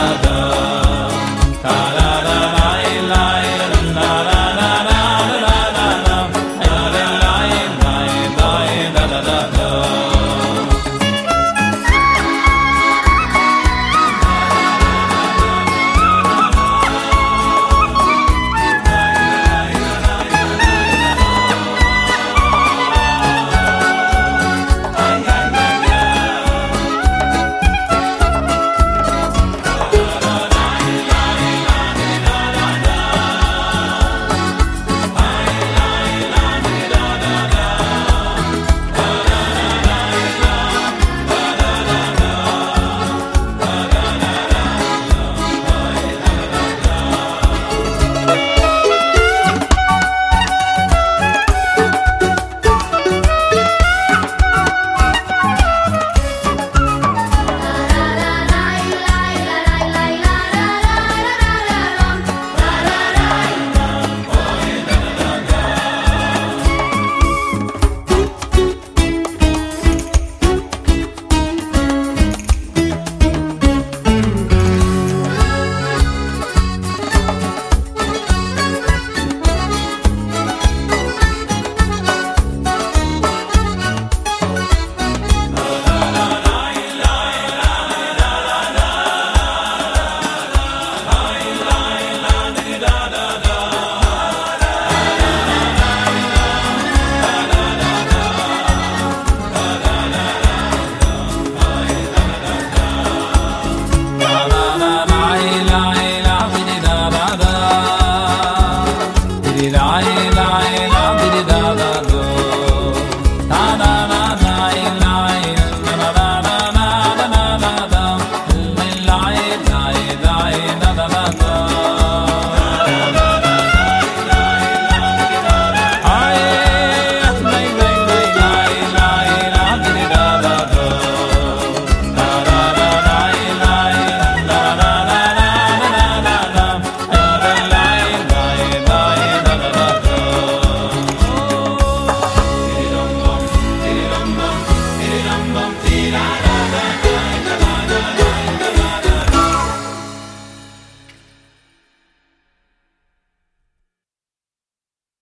nada. nada nada na